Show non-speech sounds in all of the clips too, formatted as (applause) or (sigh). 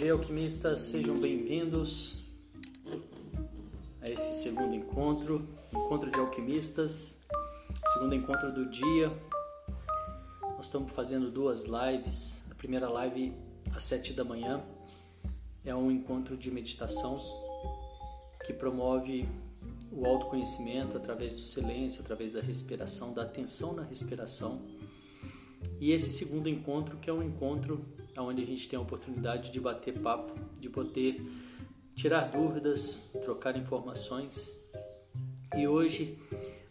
Dia, alquimistas, sejam bem-vindos a esse segundo encontro, encontro de alquimistas, segundo encontro do dia. Nós estamos fazendo duas lives. A primeira live às sete da manhã é um encontro de meditação que promove o autoconhecimento através do silêncio, através da respiração, da atenção na respiração. E esse segundo encontro, que é um encontro onde a gente tem a oportunidade de bater papo, de poder tirar dúvidas, trocar informações. E hoje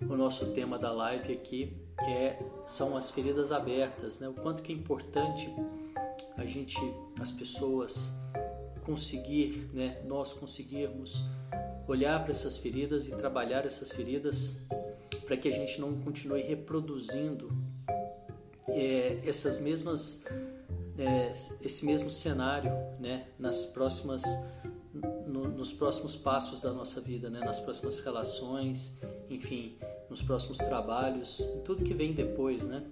o nosso tema da live aqui é são as feridas abertas, né? O quanto que é importante a gente, as pessoas conseguir, né? Nós conseguirmos olhar para essas feridas e trabalhar essas feridas para que a gente não continue reproduzindo é, essas mesmas é, esse mesmo cenário né nas próximas no, nos próximos passos da nossa vida né nas próximas relações enfim nos próximos trabalhos tudo que vem depois né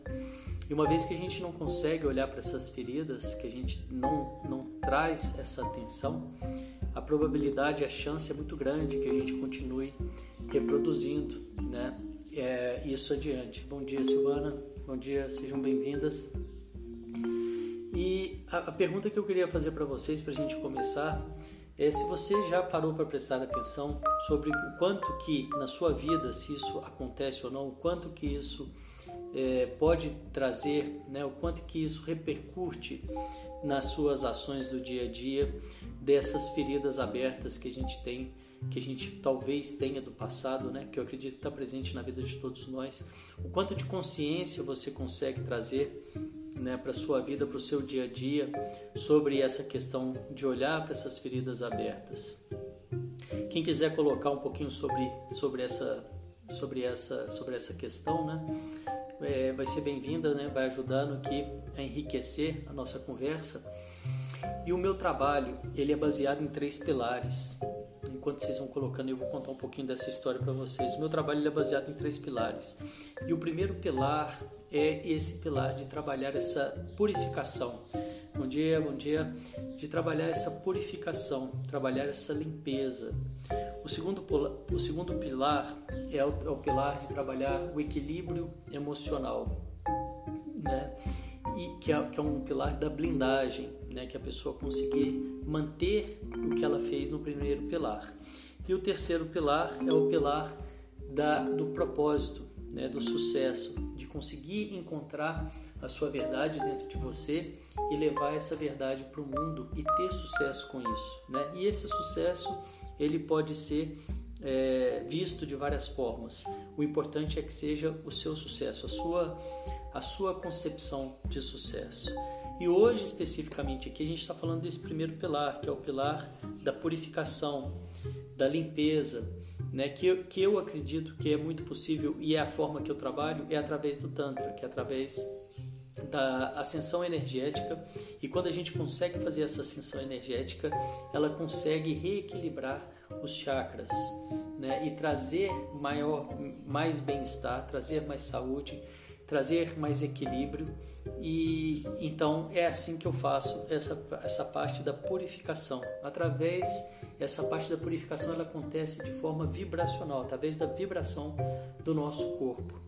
e uma vez que a gente não consegue olhar para essas feridas que a gente não não traz essa atenção a probabilidade, a chance é muito grande que a gente continue reproduzindo né, é, isso adiante. Bom dia, Silvana. Bom dia, sejam bem-vindas. E a, a, pergunta que eu queria fazer para vocês, para a gente começar, é se você já parou para prestar atenção sobre o quanto que na sua vida, se isso acontece ou não, o quanto que isso é, pode trazer, né, o quanto que isso repercute nas suas ações do dia a dia, dessas feridas abertas que a gente tem, que a gente talvez tenha do passado, né, que eu acredito que está presente na vida de todos nós. O quanto de consciência você consegue trazer né, para sua vida, para o seu dia a dia, sobre essa questão de olhar para essas feridas abertas. Quem quiser colocar um pouquinho sobre, sobre, essa, sobre, essa, sobre essa questão, né, é, vai ser bem-vinda, né? vai ajudando aqui a enriquecer a nossa conversa. E o meu trabalho, ele é baseado em três pilares. Enquanto vocês vão colocando, eu vou contar um pouquinho dessa história para vocês. Meu trabalho é baseado em três pilares. E o primeiro pilar é esse pilar de trabalhar essa purificação. Bom dia, bom dia. De trabalhar essa purificação, trabalhar essa limpeza, o segundo, o segundo pilar é o, é o pilar de trabalhar o equilíbrio emocional, né? E que é, que é um pilar da blindagem, né? Que a pessoa conseguir manter o que ela fez no primeiro pilar. E o terceiro pilar é o pilar da, do propósito, né? do sucesso, de conseguir encontrar a sua verdade dentro de você e levar essa verdade para o mundo e ter sucesso com isso, né? E esse sucesso ele pode ser é, visto de várias formas. O importante é que seja o seu sucesso, a sua, a sua concepção de sucesso. E hoje, especificamente aqui, a gente está falando desse primeiro pilar, que é o pilar da purificação, da limpeza, né? que, eu, que eu acredito que é muito possível e é a forma que eu trabalho, é através do Tantra, que é através da ascensão energética e quando a gente consegue fazer essa ascensão energética, ela consegue reequilibrar os chakras, né? E trazer maior, mais bem-estar, trazer mais saúde, trazer mais equilíbrio. E então é assim que eu faço essa essa parte da purificação. Através essa parte da purificação ela acontece de forma vibracional, através da vibração do nosso corpo.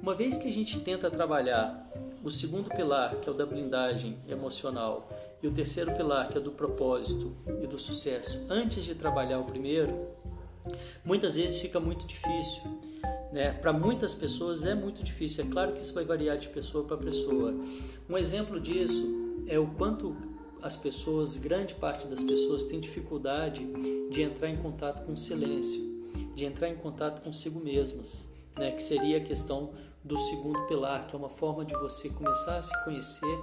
Uma vez que a gente tenta trabalhar o segundo pilar, que é o da blindagem emocional, e o terceiro pilar, que é do propósito e do sucesso, antes de trabalhar o primeiro, muitas vezes fica muito difícil. Né? Para muitas pessoas é muito difícil. É claro que isso vai variar de pessoa para pessoa. Um exemplo disso é o quanto as pessoas, grande parte das pessoas, tem dificuldade de entrar em contato com o silêncio, de entrar em contato consigo mesmas, né? que seria a questão do segundo pilar, que é uma forma de você começar a se conhecer,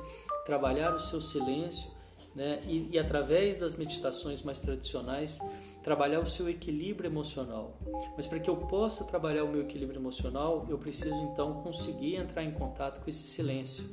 trabalhar o seu silêncio né? e, e através das meditações mais tradicionais, trabalhar o seu equilíbrio emocional. Mas para que eu possa trabalhar o meu equilíbrio emocional, eu preciso então conseguir entrar em contato com esse silêncio.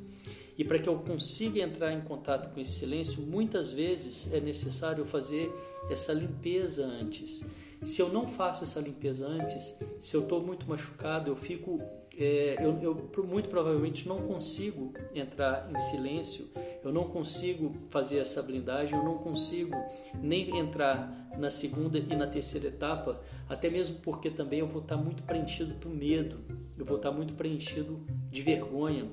E para que eu consiga entrar em contato com esse silêncio, muitas vezes é necessário fazer essa limpeza antes. Se eu não faço essa limpeza antes, se eu estou muito machucado, eu fico é, eu, eu, muito provavelmente não consigo entrar em silêncio, eu não consigo fazer essa blindagem, eu não consigo nem entrar na segunda e na terceira etapa, até mesmo porque também eu vou estar muito preenchido do medo, eu vou estar muito preenchido de vergonha,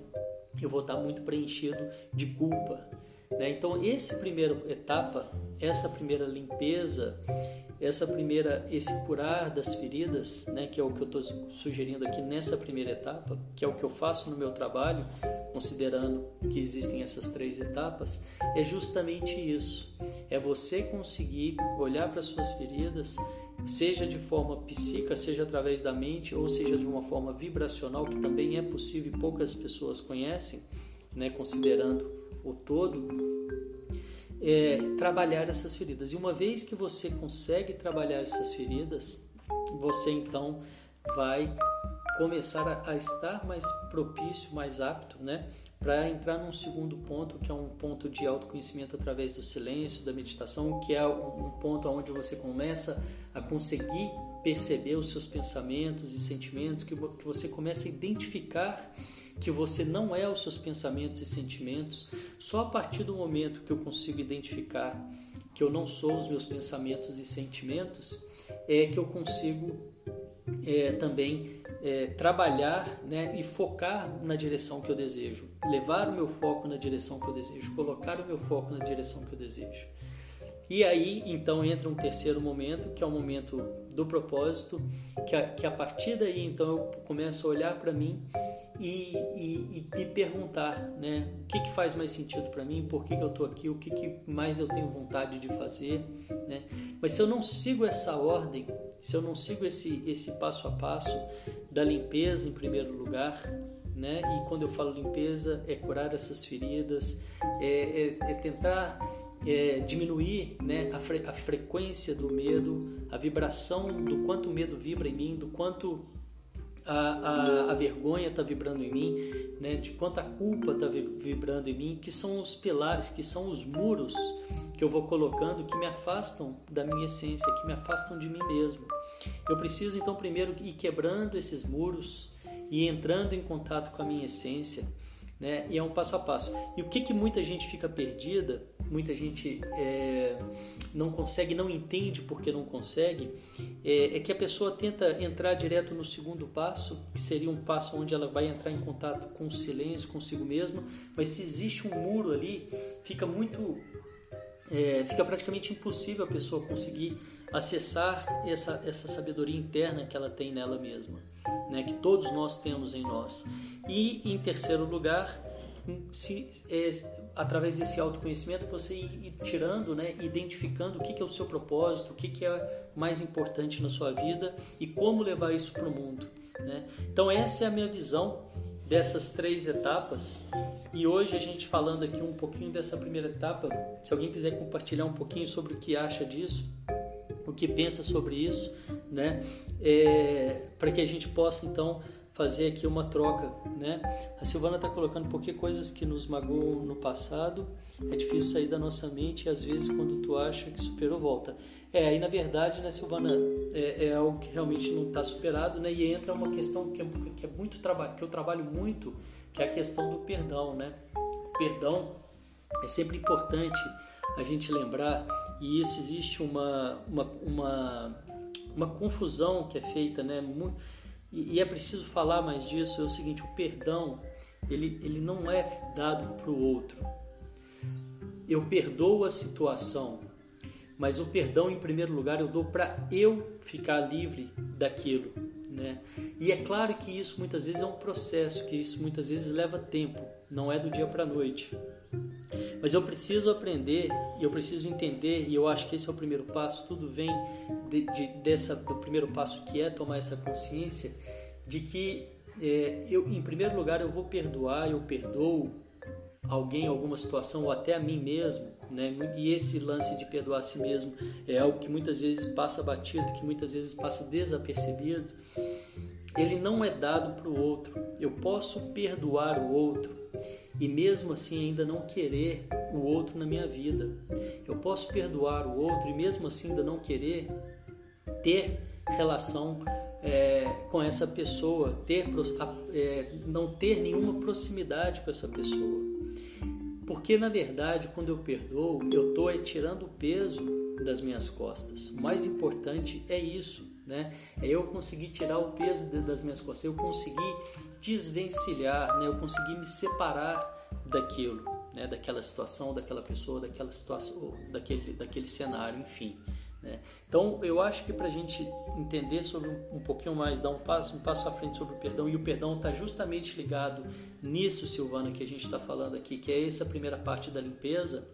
eu vou estar muito preenchido de culpa. Né? Então, essa primeira etapa, essa primeira limpeza, essa primeira esse curar das feridas, né, que é o que eu estou sugerindo aqui nessa primeira etapa, que é o que eu faço no meu trabalho, considerando que existem essas três etapas, é justamente isso. É você conseguir olhar para suas feridas, seja de forma psíquica, seja através da mente, ou seja de uma forma vibracional, que também é possível e poucas pessoas conhecem, né, considerando o todo, é, trabalhar essas feridas. E uma vez que você consegue trabalhar essas feridas, você então vai começar a, estar mais propício, mais apto, né? Para entrar num segundo ponto, que é um ponto de autoconhecimento através do silêncio, da meditação, que é um ponto onde você começa a conseguir perceber os seus pensamentos e sentimentos, que você começa a identificar que você não é os seus pensamentos e sentimentos, só a partir do momento que eu consigo identificar que eu não sou os meus pensamentos e sentimentos, é que eu consigo é, também é, trabalhar né, e focar na direção que eu desejo, levar o meu foco na direção que eu desejo, colocar o meu foco na direção que eu desejo. E aí então entra um terceiro momento, que é o momento do propósito, que a, que a partir daí então eu começo a olhar para mim e, e, e, perguntar, né, o que, que faz mais sentido para mim, por que, que eu estou aqui, o que, que mais eu tenho vontade de fazer, né? Mas se eu não sigo essa ordem, se eu não sigo esse, esse passo a passo da limpeza em primeiro lugar, né? E quando eu falo limpeza, é curar essas feridas, é, é, é tentar é, diminuir né, a, fre a frequência do medo, a vibração do quanto o medo vibra em mim, do quanto a, a, a vergonha está vibrando em mim, né, de quanto a culpa está vibrando em mim, que são os pilares, que são os muros que eu vou colocando que me afastam da minha essência, que me afastam de mim mesmo. Eu preciso então primeiro ir quebrando esses muros e entrando em contato com a minha essência né? E é um passo a passo. E o que, que muita gente fica perdida, muita gente é, não consegue, não entende porque não consegue, é, é, que a pessoa tenta entrar direto no segundo passo, que seria um passo onde ela vai entrar em contato com o silêncio, consigo mesma, mas se existe um muro ali, fica muito. É, fica praticamente impossível a pessoa conseguir acessar essa, essa sabedoria interna que ela tem nela mesma, né? que todos nós temos em nós. E em terceiro lugar, se, é, através desse autoconhecimento, você ir, ir tirando, né, identificando o que, que, é o seu propósito, o que, que é mais importante na sua vida e como levar isso para o mundo. Né? Então, essa é a minha visão dessas três etapas. E hoje a gente falando aqui um pouquinho dessa primeira etapa, se alguém quiser compartilhar um pouquinho sobre o que acha disso, o que pensa sobre isso, né? É, para que a gente possa então fazer aqui uma troca, né? A Silvana está colocando porque coisas que nos magoam no passado é difícil sair da nossa mente e às vezes quando tu acha que superou volta. É, aí na verdade, né, Silvana, é, é algo que realmente não está superado, né? E entra uma questão que é, que é muito trabalho, que eu trabalho muito, que é a questão do perdão, né? O perdão é sempre importante a gente lembrar e isso existe uma uma, uma, uma confusão que é feita, né? Muito, e, e é preciso falar mais disso, é o seguinte, o perdão, ele, ele não é dado para o outro. Eu perdoo a situação, mas o perdão, em primeiro lugar, eu dou para eu ficar livre daquilo. Né? E é claro que isso muitas vezes é um processo, que isso muitas vezes leva tempo, não é do dia para a noite. Mas eu preciso aprender e eu preciso entender, e eu acho que esse é o primeiro passo, tudo vem de, de, dessa, do primeiro passo que é tomar essa consciência de que é, eu, em primeiro lugar, eu vou perdoar, eu perdoo alguém, alguma situação, ou até a mim mesmo, né? E esse lance de perdoar a si mesmo é algo que muitas vezes passa batido, que muitas vezes passa desapercebido. Ele não é dado para o outro. Eu posso perdoar o outro e mesmo assim ainda não querer o outro na minha vida. Eu posso perdoar o outro e mesmo assim ainda não querer ter relação é, com essa pessoa, ter, é, não ter nenhuma proximidade com essa pessoa. Porque na verdade, quando eu perdoo, eu estou tirando o peso das minhas costas. O mais importante é isso, né? É eu conseguir tirar o peso das minhas costas, eu conseguir desvencilhar, né? Eu conseguir me separar daquilo, né? Daquela situação, daquela pessoa, daquela situação, daquele, daquele cenário, enfim. Né? Então, eu acho que para a gente entender sobre um, pouquinho mais, dar um passo, um passo à frente sobre o perdão, e o perdão está justamente ligado nisso, Silvana, que a gente está falando aqui, que é essa primeira parte da limpeza.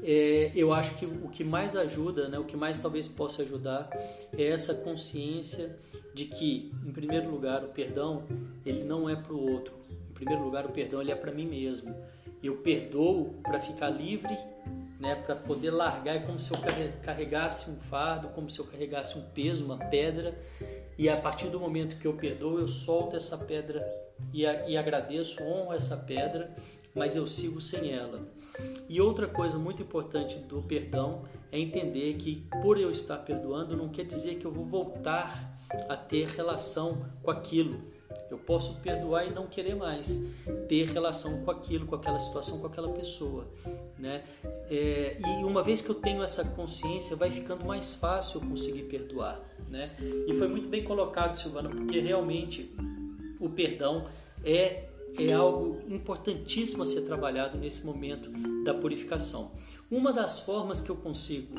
É, eu acho que o que mais ajuda, né, o que mais talvez possa ajudar, é essa consciência de que, em primeiro lugar, o perdão ele não é para o outro. Em primeiro lugar, o perdão ele é para mim mesmo. Eu perdoo para ficar livre né, para poder largar, é como se eu carregasse um fardo, como se eu carregasse um peso, uma pedra, e a partir do momento que eu perdoo, eu solto essa pedra e, e agradeço, honro essa pedra, mas eu sigo sem ela. E outra coisa muito importante do perdão é entender que por eu estar perdoando não quer dizer que eu vou voltar a ter relação com aquilo. Eu posso perdoar e não querer mais ter relação com aquilo, com aquela situação, com aquela pessoa, né? É, e uma vez que eu tenho essa consciência, vai ficando mais fácil eu conseguir perdoar, né? E foi muito bem colocado, Silvana, porque realmente o perdão é é algo importantíssimo a ser trabalhado nesse momento da purificação. Uma das formas que eu consigo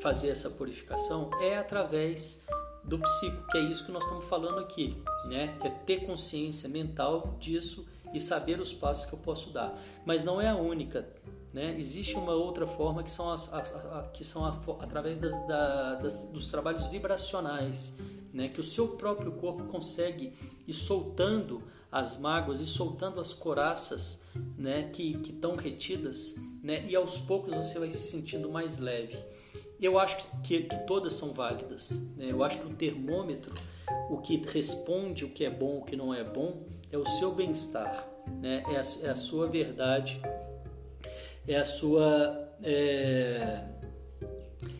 fazer essa purificação é através do psico, que é isso que nós estamos falando aqui, né? Que é ter consciência mental disso e saber os passos que eu posso dar. Mas não é a única, né? Existe uma outra forma que são, as, a, a, que são a, através das, da, das, dos trabalhos vibracionais, né? Que o seu próprio corpo consegue ir soltando as mágoas e soltando as coraças, né? Que estão retidas, né? E aos poucos você vai se sentindo mais leve. Eu acho que, que todas são válidas. Né? Eu acho que o termômetro, o que responde o que é bom, o que não é bom, é o seu bem-estar, né? é, a, é a sua verdade, é a sua. É,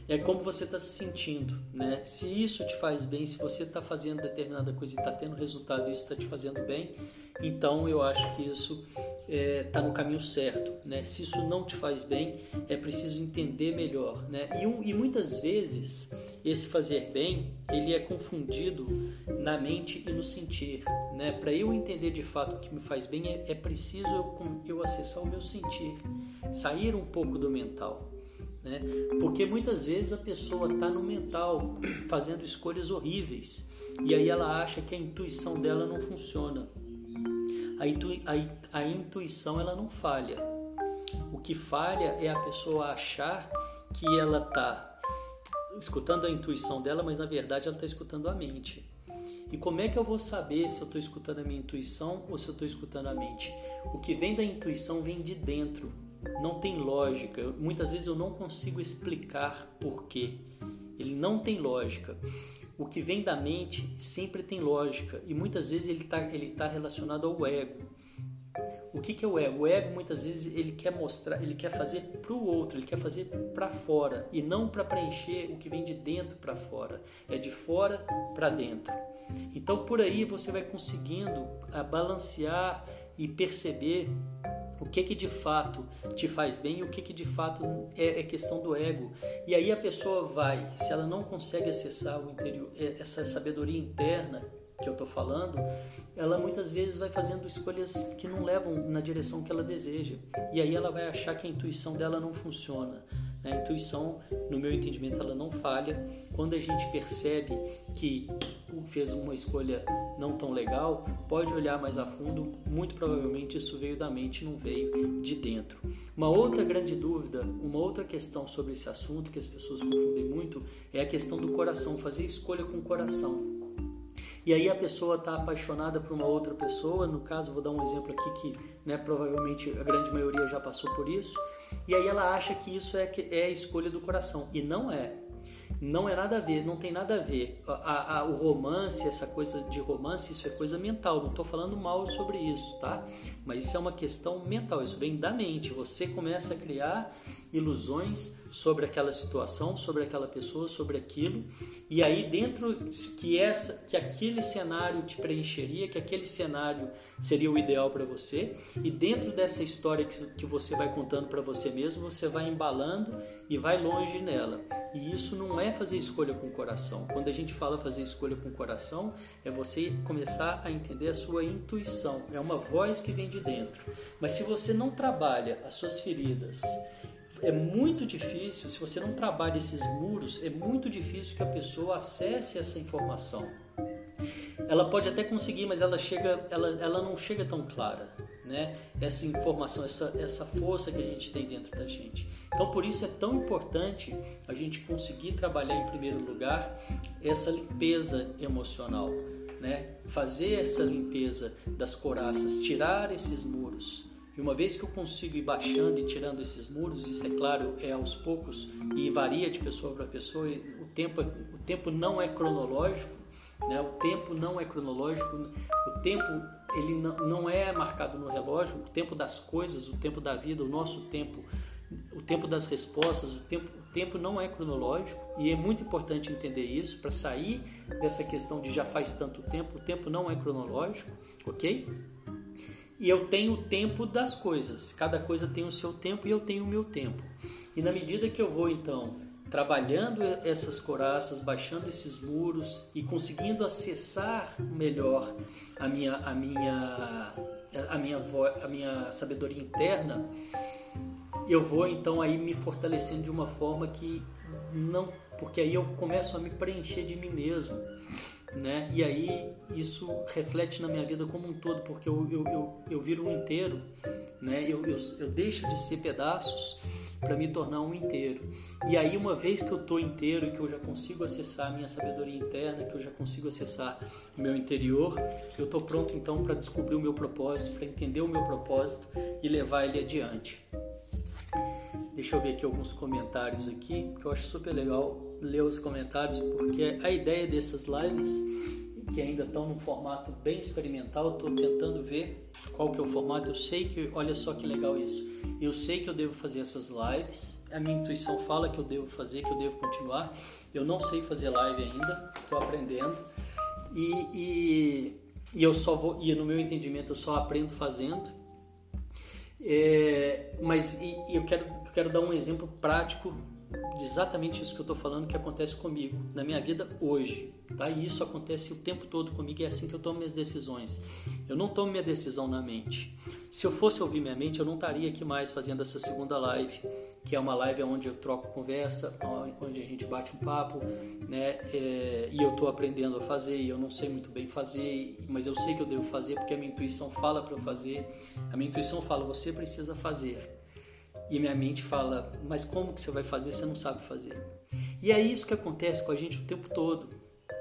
é como você está se sentindo, né? Se isso te faz bem, se você está fazendo determinada coisa e está tendo resultado e isso está te fazendo bem, então eu acho que isso está é, tá no caminho certo. Né? Se isso não te faz bem, é preciso entender melhor. Né? E, e muitas vezes esse fazer bem ele é confundido na mente e no sentir. Né? Para eu entender de fato o que me faz bem, é, é preciso eu, eu acessar o meu sentir, sair um pouco do mental. Né? Porque muitas vezes a pessoa está no mental fazendo escolhas horríveis e aí ela acha que a intuição dela não funciona a, a, a intuição ela não falha. O que falha é a pessoa achar que ela está escutando a intuição dela, mas na verdade ela está escutando a mente. E como é que eu vou saber se eu estou escutando a minha intuição ou se eu estou escutando a mente? O que vem da intuição vem de dentro, não tem lógica. muitas vezes eu não consigo explicar por quê. Ele não tem lógica o que vem da mente sempre tem lógica e muitas vezes ele está ele tá relacionado ao ego. O que, que é o ego? O ego muitas vezes ele quer mostrar, ele quer fazer para o outro, ele quer fazer para fora e não para preencher o que vem de dentro para fora. É de fora para dentro. Então por aí você vai conseguindo ah, balancear e perceber o que que de fato te faz bem e o que que de fato é, é, questão do ego. E aí a pessoa vai, se ela não consegue acessar o interior, é, essa sabedoria interna que eu estou falando, ela muitas vezes vai fazendo escolhas que não levam na direção que ela deseja. E aí ela vai achar que a intuição dela não funciona. A intuição, no meu entendimento, ela não falha. Quando a gente percebe que fez uma escolha não tão legal, pode olhar mais a fundo. Muito provavelmente isso veio da mente, não veio de dentro. Uma outra grande dúvida, uma outra questão sobre esse assunto que as pessoas confundem muito é a questão do coração, fazer escolha com o coração. E aí a pessoa está apaixonada por uma outra pessoa, no caso, vou dar um exemplo aqui que né, provavelmente a grande maioria já passou por isso, e aí ela acha que isso é, é a escolha do coração, e não é. Não é nada a ver, não tem nada a ver. A, a, o romance, essa coisa de romance, isso é coisa mental. Não estou falando mal sobre isso, tá? Mas isso é uma questão mental, isso vem da mente. Você começa a criar ilusões sobre aquela situação, sobre aquela pessoa, sobre aquilo, e aí dentro que essa, que aquele cenário te preencheria, que aquele cenário seria o ideal para você, e dentro dessa história que, que você vai contando para você mesmo, você vai embalando e vai longe nela. E isso não é fazer escolha com o coração. Quando a gente fala fazer escolha com o coração, é você começar a entender a sua intuição. É uma voz que vem de dentro. Mas se você não trabalha as suas feridas, é muito difícil, se você não trabalha esses muros, é muito difícil que a pessoa acesse essa informação. Ela pode até conseguir, mas ela chega, ela, ela não chega tão clara, né? Essa informação, essa, essa força que a gente tem dentro da gente. Então, por isso é tão importante a gente conseguir trabalhar em primeiro lugar essa limpeza emocional, né? Fazer essa limpeza das coraças, tirar esses muros, e uma vez que eu consigo ir baixando e tirando esses muros, isso é claro, é aos poucos e varia de pessoa para pessoa, o tempo, o tempo não é cronológico, né? o tempo não é cronológico, o tempo ele não é marcado no relógio, o tempo das coisas, o tempo da vida, o nosso tempo, o tempo das respostas, o tempo, o tempo não é cronológico e é muito importante entender isso para sair dessa questão de já faz tanto tempo, o tempo não é cronológico, ok? E eu tenho o tempo das coisas. Cada coisa tem o seu tempo e eu tenho o meu tempo. E na medida que eu vou então trabalhando essas coraças, baixando esses muros e conseguindo acessar melhor a minha a minha a minha a minha sabedoria interna, eu vou então aí me fortalecendo de uma forma que não, porque aí eu começo a me preencher de mim mesmo né? E aí isso reflete na minha vida como um todo, porque eu, eu, eu, eu viro um inteiro, né? Eu, eu, eu deixo de ser pedaços para me tornar um inteiro. E aí, uma vez que eu estou inteiro, que eu já consigo acessar a minha sabedoria interna, que eu já consigo acessar o meu interior, eu estou pronto então para descobrir o meu propósito, para entender o meu propósito e levar ele adiante. Deixa eu ver aqui alguns comentários aqui, que eu acho super legal ler os comentários, porque a ideia dessas lives, que ainda estão num formato bem experimental, estou tentando ver qual que é o formato. Eu sei que, olha só que legal isso. Eu sei que eu devo fazer essas lives. A minha intuição fala que eu devo fazer, que eu devo continuar. Eu não sei fazer live ainda, estou aprendendo. E, e, e, eu só vou, e no meu entendimento, eu só aprendo fazendo. É, mas e, eu quero, quero dar um exemplo prático de exatamente isso que eu estou falando que acontece comigo na minha vida hoje. Tá? E isso acontece o tempo todo comigo, é assim que eu tomo minhas decisões. Eu não tomo minha decisão na mente. Se eu fosse ouvir minha mente, eu não estaria aqui mais fazendo essa segunda live, que é uma live onde eu troco conversa, onde a gente bate um papo, né? É, e eu estou aprendendo a fazer, e eu não sei muito bem fazer, mas eu sei que eu devo fazer porque a minha intuição fala para eu fazer. A minha intuição fala, você precisa fazer e minha mente fala: Mas como que você vai fazer? Você não sabe fazer. E é isso que acontece com a gente o tempo todo,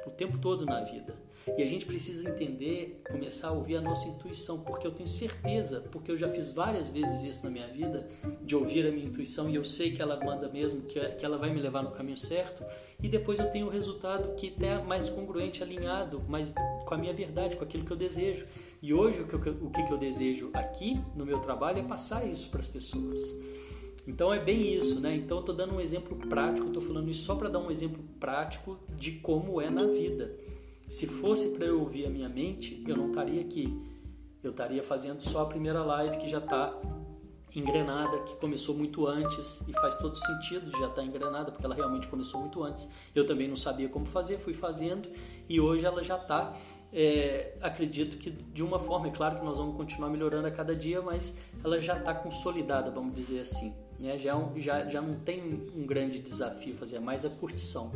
o tempo todo na vida. E a gente precisa entender, começar a ouvir a nossa intuição, porque eu tenho certeza, porque eu já fiz várias vezes isso na minha vida, de ouvir a minha intuição e eu sei que ela manda mesmo, que, ela vai me levar no caminho certo, e depois eu tenho o resultado que está mais congruente, alinhado, mais com a minha verdade, com aquilo que eu desejo. E hoje o que, eu, o que eu desejo aqui no meu trabalho é passar isso para as pessoas. Então é bem isso, né? Então eu estou dando um exemplo prático, estou falando isso só para dar um exemplo prático de como é na vida. Se fosse para eu ouvir a minha mente, eu não estaria aqui. Eu estaria fazendo só a primeira live que já está engrenada, que começou muito antes e faz todo sentido já estar tá engrenada, porque ela realmente começou muito antes. Eu também não sabia como fazer, fui fazendo e hoje ela já está é, acredito que de uma forma, é claro que nós vamos continuar melhorando a cada dia, mas ela já está consolidada, vamos dizer assim. Né? Já, é já, já não tem um grande desafio fazer, é mais a curtição.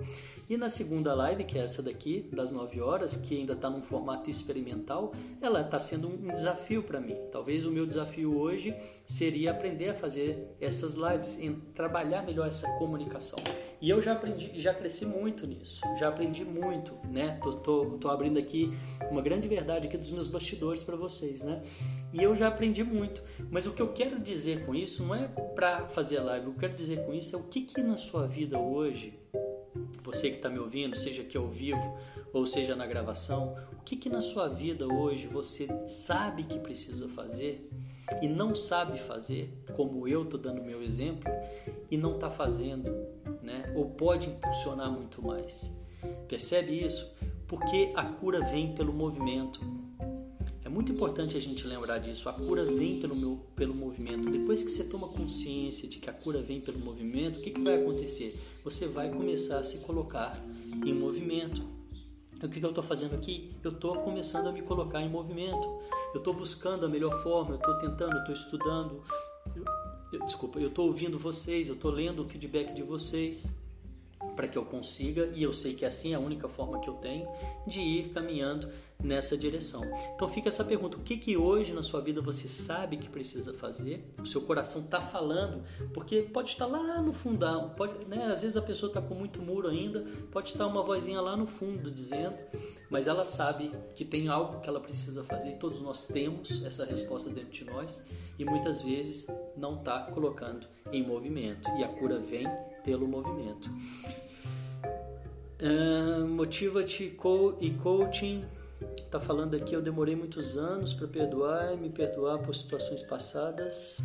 E na segunda live, que é essa daqui, das 9 horas, que ainda está num formato experimental, ela está sendo um desafio para mim. Talvez o meu desafio hoje seria aprender a fazer essas lives, em trabalhar melhor essa comunicação. E eu já aprendi, já cresci muito nisso, já aprendi muito, né? Tô, tô, tô abrindo aqui uma grande verdade aqui dos meus bastidores para vocês, né? E eu já aprendi muito. Mas o que eu quero dizer com isso não é para fazer live, o que eu quero dizer com isso é o que que na sua vida hoje você que está me ouvindo, seja aqui ao vivo ou seja na gravação, o que, que na sua vida hoje você sabe que precisa fazer e não sabe fazer, como eu estou dando meu exemplo, e não está fazendo, né? ou pode impulsionar muito mais. Percebe isso? Porque a cura vem pelo movimento. É muito importante a gente lembrar disso. A cura vem pelo, meu, pelo movimento. Depois que você toma consciência de que a cura vem pelo movimento, o que, que vai acontecer? Você vai começar a se colocar em movimento. O que, que eu estou fazendo aqui? Eu estou começando a me colocar em movimento. Eu estou buscando a melhor forma, eu estou tentando, eu estou estudando. Eu, desculpa, eu estou ouvindo vocês, eu estou lendo o feedback de vocês para que eu consiga, e eu sei que assim é a única forma que eu tenho, de ir caminhando nessa direção. Então fica essa pergunta: o que que hoje na sua vida você sabe que precisa fazer? O seu coração está falando, porque pode estar lá no fundão, pode, né? Às vezes a pessoa está com muito muro ainda, pode estar uma vozinha lá no fundo dizendo, mas ela sabe que tem algo que ela precisa fazer. Todos nós temos essa resposta dentro de nós e muitas vezes não está colocando em movimento e a cura vem pelo movimento. Uh, Motiva-te e coaching Está falando aqui, eu demorei muitos anos para perdoar e me perdoar por situações passadas.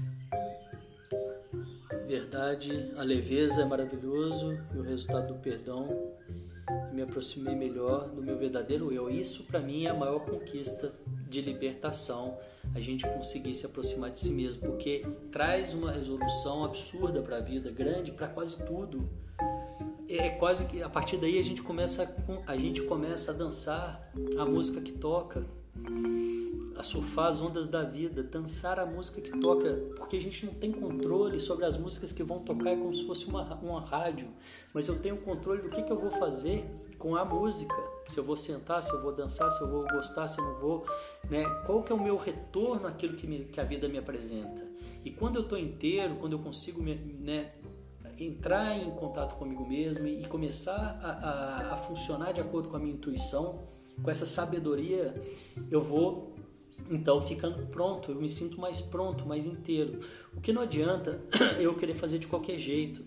Verdade, a leveza é maravilhoso e o resultado do perdão me aproximei melhor do meu verdadeiro eu. Isso para mim é a maior conquista de libertação, a gente conseguir se aproximar de si mesmo, porque traz uma resolução absurda para a vida, grande para quase tudo é quase que a partir daí a gente começa a gente começa a dançar a música que toca, a surfar as ondas da vida, dançar a música que toca, porque a gente não tem controle sobre as músicas que vão tocar, é como se fosse uma, uma rádio, mas eu tenho controle do que, que eu vou fazer com a música, se eu vou sentar, se eu vou dançar, se eu vou gostar, se eu não vou, né? Qual que é o meu retorno àquilo que, me, que a vida me apresenta? E quando eu estou inteiro, quando eu consigo me, né, entrar em contato comigo mesmo e começar a, a, a funcionar de acordo com a minha intuição, com essa sabedoria, eu vou então ficando pronto, eu me sinto mais pronto, mais inteiro. O que não adianta (clears throat) eu querer fazer de qualquer jeito,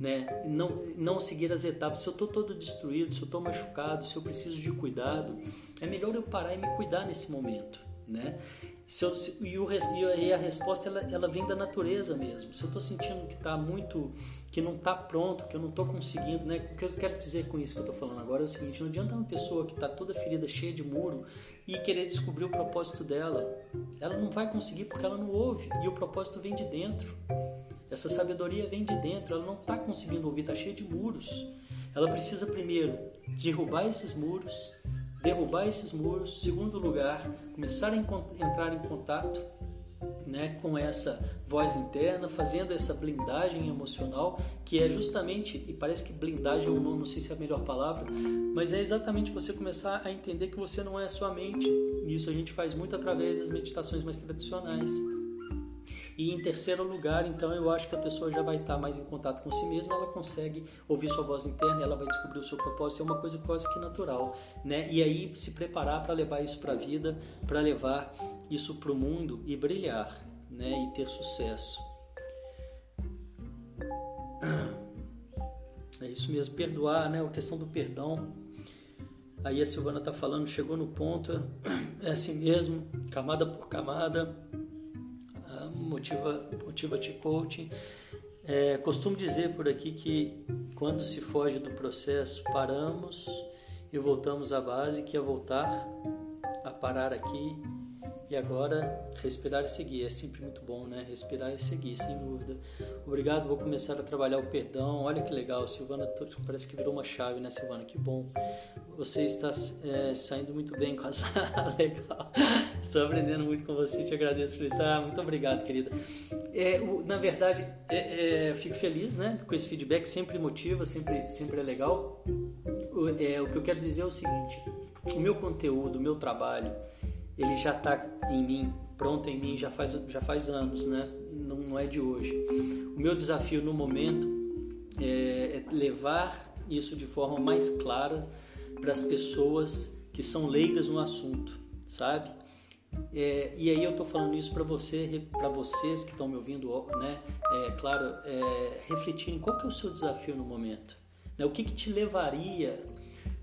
né? Não, não seguir as etapas. Se eu estou todo destruído, se eu estou machucado, se eu preciso de cuidado, é melhor eu parar e me cuidar nesse momento, né? Se eu, e, o, e, a resposta ela, ela vem da natureza mesmo. Se eu estou sentindo que está muito que não está pronto, que eu não estou conseguindo, né? O que eu quero dizer com isso que eu estou falando agora é o seguinte: não adianta uma pessoa que está toda ferida, cheia de muro, e querer descobrir o propósito dela. Ela não vai conseguir porque ela não ouve e o propósito vem de dentro. Essa sabedoria vem de dentro. Ela não está conseguindo ouvir, está cheia de muros. Ela precisa primeiro derrubar esses muros, derrubar esses muros. Segundo lugar, começar a entrar em contato né, com essa voz interna, fazendo essa blindagem emocional, que é justamente, e parece que blindagem eu não, não sei se é a melhor palavra, mas é exatamente você começar a entender que você não é sua mente. E isso a gente faz muito através das meditações mais tradicionais. E em terceiro lugar, então, eu acho que a pessoa já vai estar mais em contato com si mesma, ela consegue ouvir sua voz interna, ela vai descobrir o seu propósito, é uma coisa quase que natural, né? E aí se preparar para levar isso para a vida, para levar isso para o mundo e brilhar, né? E ter sucesso. É isso mesmo, perdoar, né? A questão do perdão. Aí a Silvana está falando, chegou no ponto, é assim mesmo, camada por camada motiva, motiva te coaching. É, costumo dizer por aqui que quando se foge do processo, paramos e voltamos à base, que é voltar a parar aqui e agora respirar e seguir. É sempre muito bom, né? Respirar e seguir, sem dúvida. Obrigado, vou começar a trabalhar o perdão. Olha que legal, Silvana, parece que virou uma chave, né, Silvana? Que bom. Você está é, saindo muito bem com essa. (laughs) legal. Estou aprendendo muito com você, te agradeço por isso. Ah, muito obrigado, querida. É, na verdade, é, é, fico feliz né, com esse feedback, sempre motiva, sempre, sempre é legal. O, é, o que eu quero dizer é o seguinte: o meu conteúdo, o meu trabalho, ele já está em mim, pronto em mim, já faz, já faz anos, né? Não, não é de hoje. O meu desafio no momento é, é levar isso de forma mais clara para as pessoas que são leigas no assunto, sabe? É, e aí eu estou falando isso para você, para vocês que estão me ouvindo, né? É, claro, é, refletirem qual que é o seu desafio no momento, né? O que, que te levaria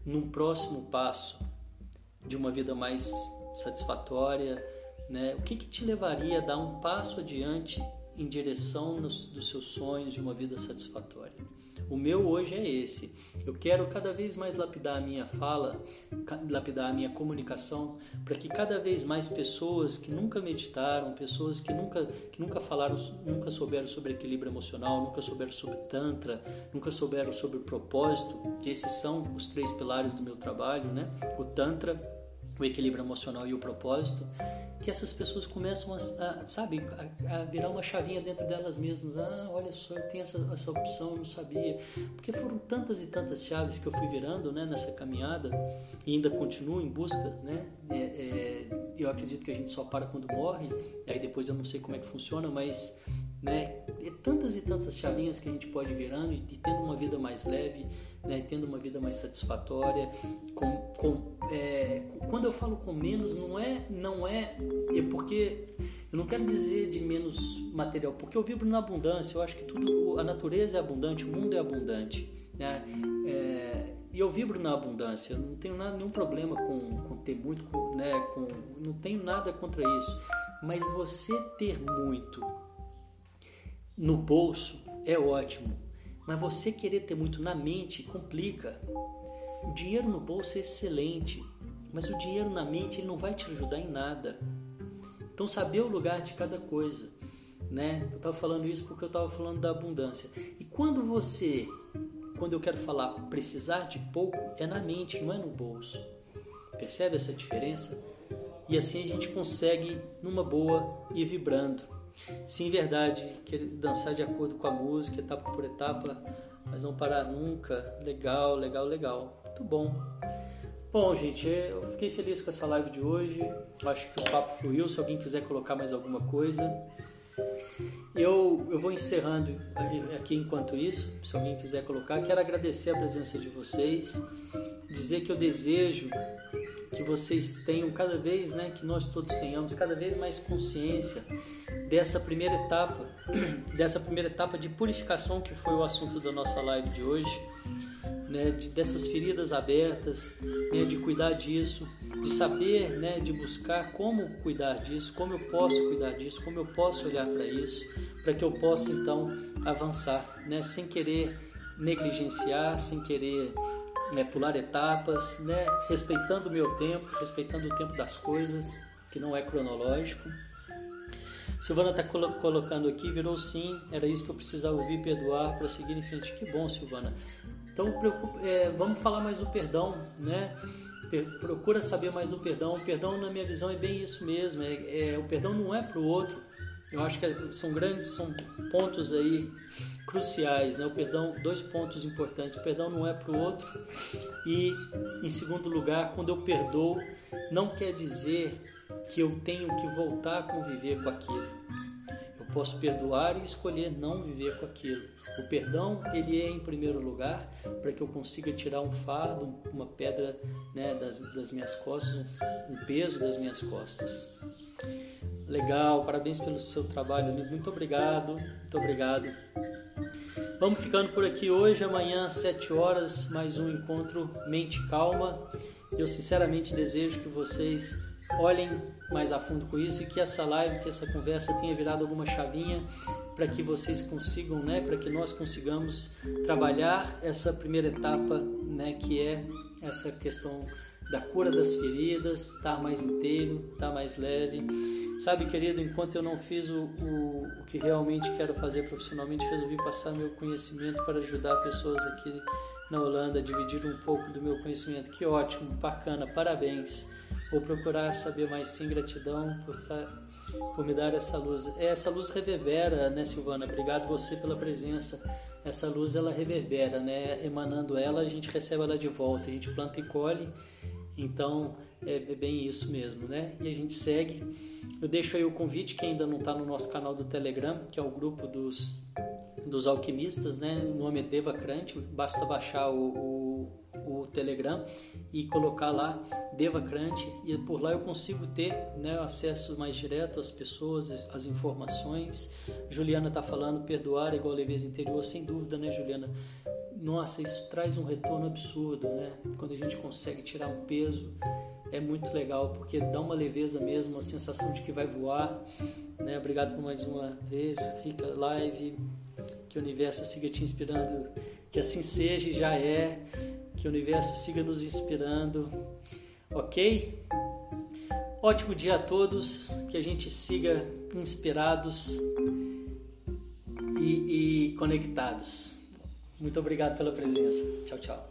num próximo passo de uma vida mais satisfatória, né? O que, que te levaria a dar um passo adiante em direção nos, dos seus sonhos de uma vida satisfatória? O meu hoje é esse. Eu quero cada vez mais lapidar a minha fala, lapidar a minha comunicação, para que cada vez mais pessoas que nunca meditaram, pessoas que nunca, que nunca falaram, nunca souberam sobre equilíbrio emocional, nunca souberam sobre Tantra, nunca souberam sobre o propósito, que esses são os três pilares do meu trabalho, né? O Tantra, o equilíbrio emocional e o propósito, que essas pessoas começam a, a sabe, a, a, virar uma chavinha dentro delas mesmas. Ah, olha só, eu tenho essa, essa opção, não sabia. Porque foram tantas e tantas chaves que eu fui virando né, nessa caminhada e ainda continuo em busca, né? É, é, eu acredito que a gente só para quando morre, aí depois eu não sei como é que funciona, mas né? E tantas e tantas chavinhas que a gente pode virando e tendo uma vida mais leve, né? tendo uma vida mais satisfatória. Com, com, é, quando eu falo com menos, não é, não é, é porque eu não quero dizer de menos material, porque eu vibro na abundância. Eu acho que tudo, a natureza é abundante, o mundo é abundante, né? É, e eu vibro na abundância. Não tenho nada, nenhum problema com, com ter muito, né? Com, não tenho nada contra isso. Mas você ter muito no bolso é ótimo, mas você querer ter muito na mente complica. O dinheiro no bolso é excelente, mas o dinheiro na mente ele não vai te ajudar em nada. Então saber o lugar de cada coisa, né? Eu estava falando isso porque eu estava falando da abundância. E quando você, quando eu quero falar precisar de pouco, é na mente, não é no bolso. Percebe essa diferença? E assim a gente consegue, numa boa, ir vibrando. Sim, verdade, querer dançar de acordo com a música, etapa por etapa, mas não parar nunca. Legal, legal, legal. Muito bom. Bom, gente, eu fiquei feliz com essa live de hoje. Acho que o papo fluiu. Se alguém quiser colocar mais alguma coisa, eu, eu vou encerrando aqui enquanto isso. Se alguém quiser colocar, quero agradecer a presença de vocês, dizer que eu desejo que vocês tenham cada vez, né, que nós todos tenhamos cada vez mais consciência dessa primeira etapa, (clears throat) dessa primeira etapa de purificação que foi o assunto da nossa live de hoje, né, de, dessas feridas abertas, né, de cuidar disso, de saber, né, de buscar como cuidar disso, como eu posso cuidar disso, como eu posso olhar para isso, para que eu possa então avançar, né, sem querer negligenciar, sem querer né, pular etapas, né, respeitando o meu tempo, respeitando o tempo das coisas, que não é cronológico. Silvana está colo colocando aqui, virou sim, era isso que eu precisava ouvir, perdoar para seguir em frente. Que bom, Silvana. Então, é, vamos falar mais do perdão, né? Procura saber mais do perdão. O perdão, na minha visão, é bem isso mesmo. É, é o perdão não é para o outro. Eu acho que são grandes, são pontos aí cruciais, né? O perdão, dois pontos importantes. O perdão não é para o outro. E, em segundo lugar, quando eu perdoo, não quer dizer que eu tenho que voltar a conviver com aquilo. Eu posso perdoar e escolher não viver com aquilo. O perdão, ele é em primeiro lugar para que eu consiga tirar um fardo, uma pedra né, das, das minhas costas, um, um peso das minhas costas. Legal, parabéns pelo seu trabalho, muito obrigado, muito obrigado. Vamos ficando por aqui hoje, amanhã às 7 horas, mais um encontro Mente Calma. Eu sinceramente desejo que vocês olhem mais a fundo com isso e que essa live, que essa conversa tenha virado alguma chavinha para que vocês consigam, né, para que nós consigamos trabalhar essa primeira etapa, né, que é essa questão da cura das feridas, estar tá mais inteiro, estar tá mais leve. Sabe, querido, enquanto eu não fiz o, o, o que realmente quero fazer profissionalmente, resolvi passar meu conhecimento para ajudar pessoas aqui na Holanda, dividir um pouco do meu conhecimento. Que ótimo, bacana, parabéns. Vou procurar saber mais sim, gratidão por, por me dar essa luz. É, essa luz reverbera, né, Silvana? Obrigado você pela presença. Essa luz ela reverbera, né? Emanando ela, a gente recebe ela de volta. A gente planta e colhe. Então é, é bem isso mesmo, né? E a gente segue. Eu deixo aí o convite que ainda não está no nosso canal do Telegram, que é o grupo dos dos alquimistas, né? O nome é Devacrante, basta baixar o, o, o, Telegram e colocar lá Devacrante e por lá eu consigo ter né, acesso mais direto às pessoas, às informações. Juliana está falando perdoar é igual leveza interior, sem dúvida, né, Juliana? Nossa, isso traz um retorno absurdo, né? Quando a gente consegue tirar um peso, é muito legal, porque dá uma leveza mesmo, uma sensação de que vai voar. Né? Obrigado por mais uma vez, rica live. Que o universo siga te inspirando, que assim seja e já é. Que o universo siga nos inspirando, ok? Ótimo dia a todos, que a gente siga inspirados e, e conectados. Muito obrigado pela presença. Tchau, tchau.